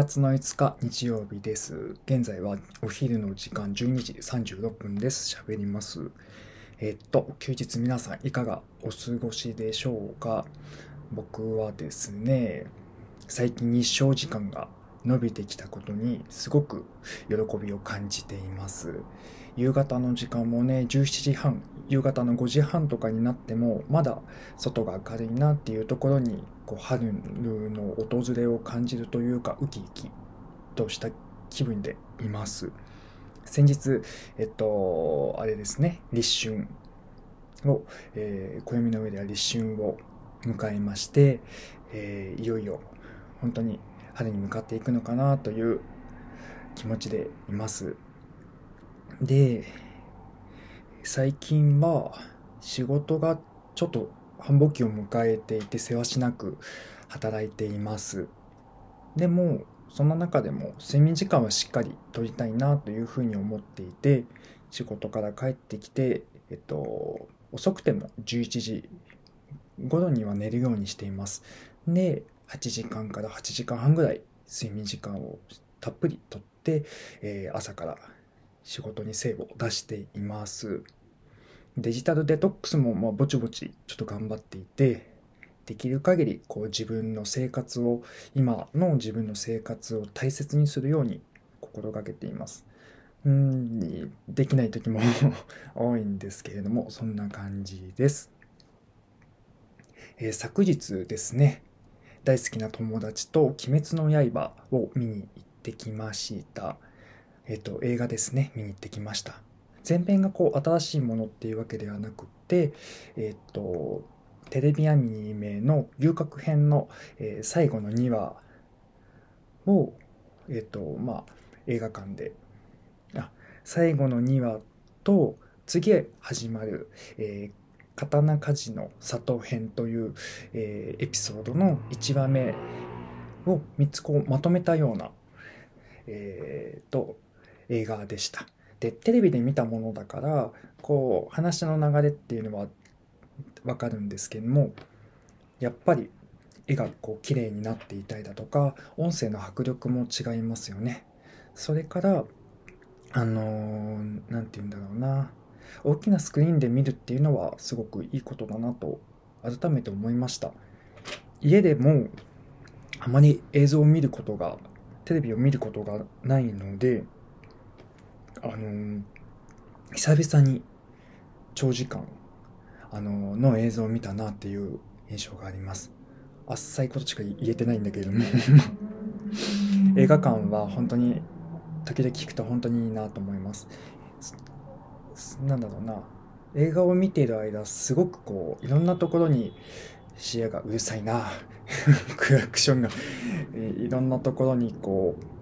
月の5日日曜日です。現在はお昼の時間12時36分です。喋ります。えっと、休日皆さんいかがお過ごしでしょうか？僕はですね、最近日照時間が伸びてきたことにすごく喜びを感じています。夕方の時間もね、17時半、夕方の5時半とかになっても、まだ外が明るいなっていうところに、こう春の訪れを感じるというか、ウキウキとした気分でいます。先日、えっと、あれですね、立春を、えー、暦の上では立春を迎えまして、えー、いよいよ本当に春に向かっていくのかなという気持ちでいます。で、最近は仕事がちょっと繁忙期を迎えていて世話しなく働いています。でも、その中でも睡眠時間はしっかりとりたいなというふうに思っていて、仕事から帰ってきて、えっと、遅くても11時頃には寝るようにしています。で、8時間から8時間半ぐらい睡眠時間をたっぷりとって、えー、朝から仕事に精を出しています。デジタルデトックスもまあぼちぼちちょっと頑張っていて、できる限りこう自分の生活を、今の自分の生活を大切にするように心がけています。うん、できない時も 多いんですけれども、そんな感じです。えー、昨日ですね、大好きな友達と「鬼滅の刃」を見に行ってきました。えっ、と、映画ですね、見に行ってきました。前編がこう新しいものっていうわけではなくて、えっ、と、テレビアニメの遊郭編の、え、最後の2話を、えっ、と、まあ、映画館で、あ、最後の2話と、次へ始まる、えー、刀鍛冶の里編という、えー、エピソードの1話目を3つこうまとめたような、えー、と映画でした。でテレビで見たものだからこう話の流れっていうのはわかるんですけどもやっぱり絵がこう綺麗になっていたりだとか音声の迫力も違いますよね。それからあの何、て言うんだろうな大きなスクリーンで見るっていうのはすごくいいことだなと改めて思いました家でもあまり映像を見ることがテレビを見ることがないのであの久々に長時間あのの映像を見たなっていう印象があります。あっさいことしか言えてないんだけれども。映画館は本当に時々聞くと本当にいいなと思います。なんだろうな。映画を見ている間すごくこういろんなところに視野がうるさいな。クラクションが。いろんなところにこう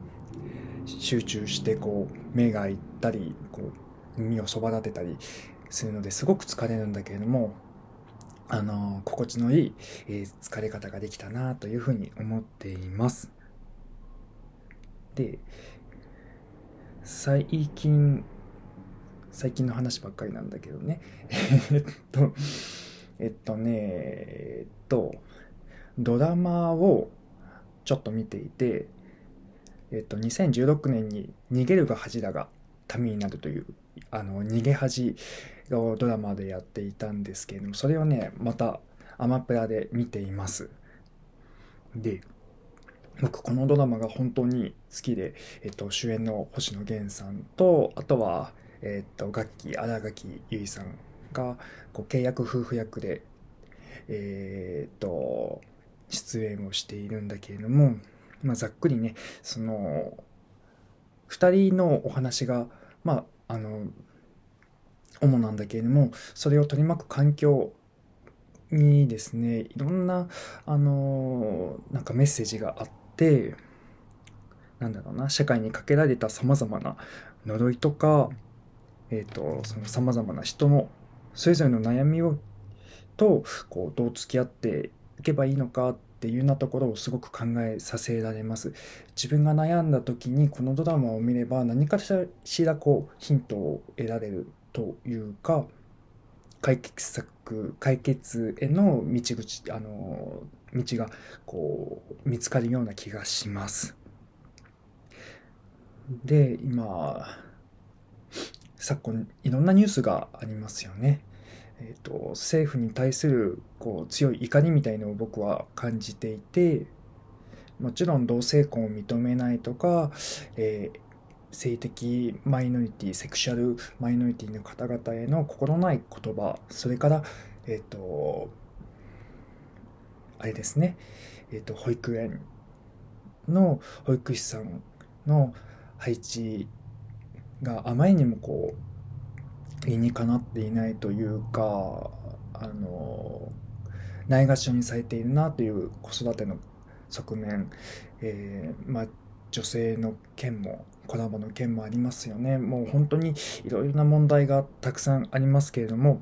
集中してこう目がいったりこう耳をそば立てたりするのですごく疲れるんだけれどもあの心地のいい、え、疲れ方ができたなというふうに思っています。で最近最近の話ばっかりなんだけどね。えっと、えっとね、えっと、ドラマをちょっと見ていて、えっと、2016年に逃げるが恥だが民になるという、あの、逃げ恥をドラマでやっていたんですけれども、それをね、またアマプラで見ています。で、僕このドラマが本当に好きで、えっと、主演の星野源さんと、あとは、えっ、と、楽器、荒垣結衣さんが、こう、契約夫婦役で、えっ、と、出演をしているんだけれども、まあ、ざっくりね、その、二人のお話が、まあ、あの、主なんだけれども、それを取り巻く環境にですね、いろんな、あの、なんかメッセージがあって、なんだろうな、社会にかけられた様々な呪いとか、えーと、そのさまざまな人のそれぞれの悩みをとこうどう付き合っていけばいいのかっていうようなところをすごく考えさせられます自分が悩んだ時にこのドラマを見れば何かしらこうヒントを得られるというか解決策解決への道口あの道がこう見つかるような気がしますで、今、昨今いろんなニュースがありますよね。えーと、政府に対するこう強い怒りみたいのを僕は感じていてもちろん同性婚を認めないとか、えー、性的マイノリティセクシャルマイノリティの方々への心ない言葉それからえっ、ー、とあれですね、えーと、保育園の保育士さんの配置があまりにもこう理にかなっていないというかあのないがしろにされているなという子育ての側面、えー、まあ、女性の件もコラボの件もありますよね。もう本当にいろいろな問題がたくさんありますけれども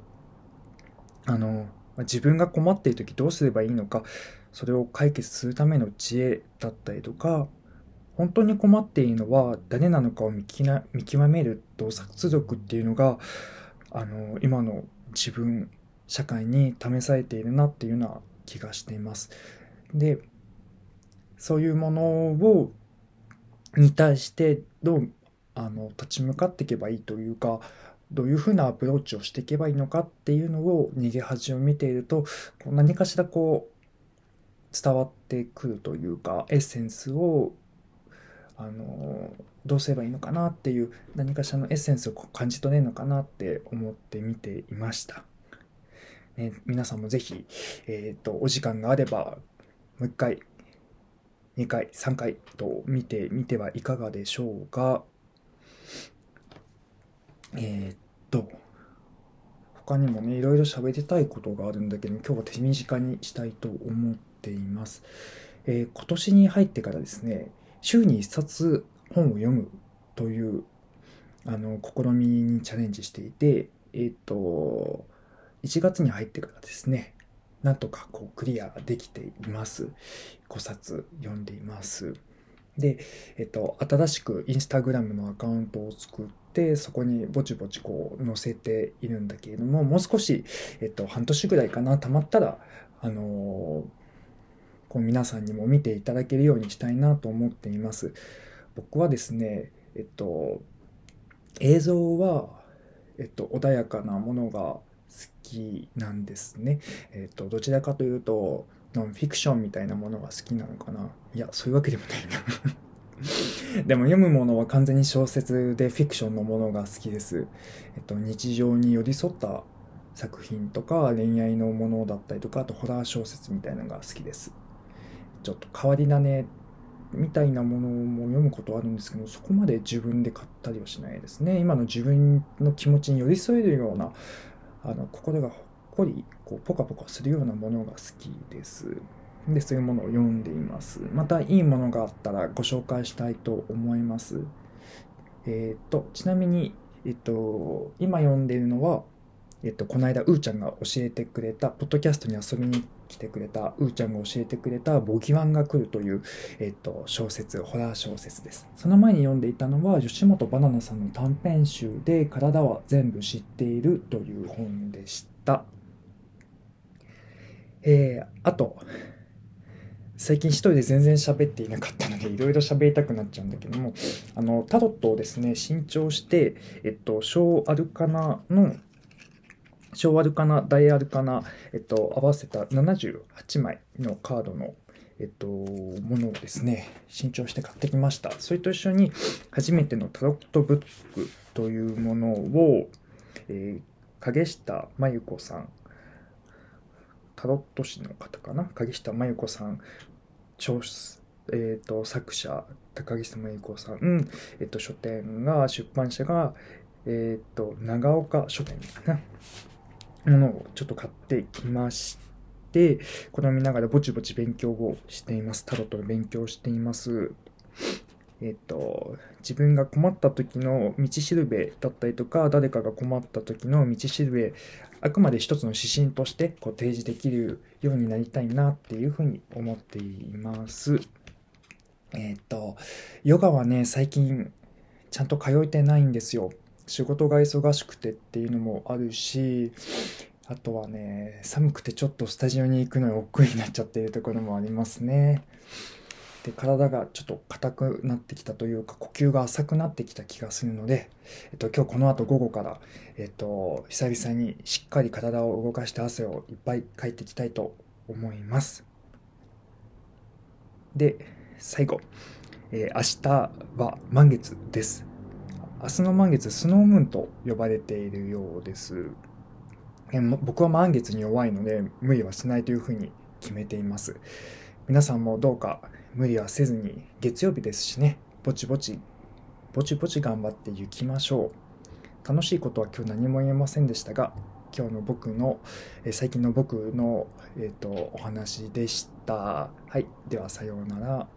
あの自分が困っている時どうすればいいのかそれを解決するための知恵だったりとか本当に困っているのは誰なのかを見極める洞察力っていうのがあの今の自分社会に試されているなっていうような気がしています。でそういうものをに対してどうあの立ち向かっていけばいいというかどういうふうなアプローチをしていけばいいのかっていうのを逃げ恥を見ているとこう何かしらこう伝わってくるというかエッセンスをあのどうすればいいのかなっていう何かしらのエッセンスを感じ取れるのかなって思って見ていました。ね、皆さんもぜひ、えっ、ー、とお時間があればもう一回2回、3回と見てみてはいかがでしょうか。えー、っと、他にもね、いろいろ喋りたいことがあるんだけど、今日は手短にしたいと思っています。えー、今年に入ってからですね、週に1冊本を読むというあの試みにチャレンジしていて、えー、と、1月に入ってからですね、なんとかこうクリアできています。5冊読んでいます。で、えっと、新しくインスタグラムのアカウントを作って、そこにぼちぼちこう載せているんだけれども、もう少し、えっと、半年ぐらいかな、たまったら、あの、こう皆さんにも見ていただけるようにしたいなと思っています。僕はですね、えっと、映像は、えっと、穏やかなものが好きなんですね。えっ、と、どちらかというと、ノンフィクションみたいなものが好きなのかな。いや、そういうわけでもないな でも読むものは完全に小説でフィクションのものが好きです。えっと、日常に寄り添った作品とか恋愛のものだったりとか、あとホラー小説みたいなのが好きです。ちょっと変わり種みたいなものも読むことはあるんですけど、そこまで自分で買ったりはしないですね。今の自分の気持ちに寄り添えるようなあの心がほっこりこうポカポカするようなものが好きです。でそういうものを読んでいます。またいいものがあったらご紹介したいと思います。えっ、ー、とちなみに、えっ、と、今読んでいるのはえっと、この間、うーちゃんが教えてくれた、ポッドキャストに遊びに来てくれた、うーちゃんが教えてくれた、ボギワンが来るという、えっと、小説、ホラー小説です。その前に読んでいたのは、吉本バナナさんの短編集で、体は全部知っているという本でした。えー、あと、最近一人で全然喋っていなかったので、いろいろ喋りたくなっちゃうんだけども、あの、タロットをですね、新調して、えっと、小アルカナの小アルカナ、大アルカナ、えっと、合わせた78枚のカードの、えっと、ものをですね、新調して買ってきました。それと一緒に、初めてのタロットブックというものを、えー、影下真由子さん、タロット師の方かな？影下真由子さん、えーと、作者高木真由子さん、えっと、書店が出版社が、えっと長岡書店かな？ものをちょっと買ってきまして、これを見ながらぼちぼち勉強をしています。タロットの勉強をしています。えっと、自分が困った時の道しるべだったりとか、誰かが困った時の道しるべ、あくまで一つの指針としてこう提示できるようになりたいなっていうふうに思っています。えっと、ヨガはね、最近ちゃんと通えてないんですよ。仕事が忙しくてっていうのもあるし、あとはね、寒くてちょっとスタジオに行くのに億劫になっちゃってるところもありますね。で体がちょっと硬くなってきたというか呼吸が浅くなってきた気がするので、えっと、今日この後午後から、えっと、久々にしっかり体を動かして汗をいっぱいかいていきたいと思います。で最後、えー、明日は満月です。明日の満月スノームーンと呼ばれているようです。え、僕は満月に弱いので無理はしないというふうに決めています。皆さんもどうか無理はせずに月曜日ですしねぼちぼちぼちぼち頑張っていきましょう楽しいことは今日何も言えませんでしたが今日の僕の、え最近の僕の、えーと、とお話でしたはいではさようなら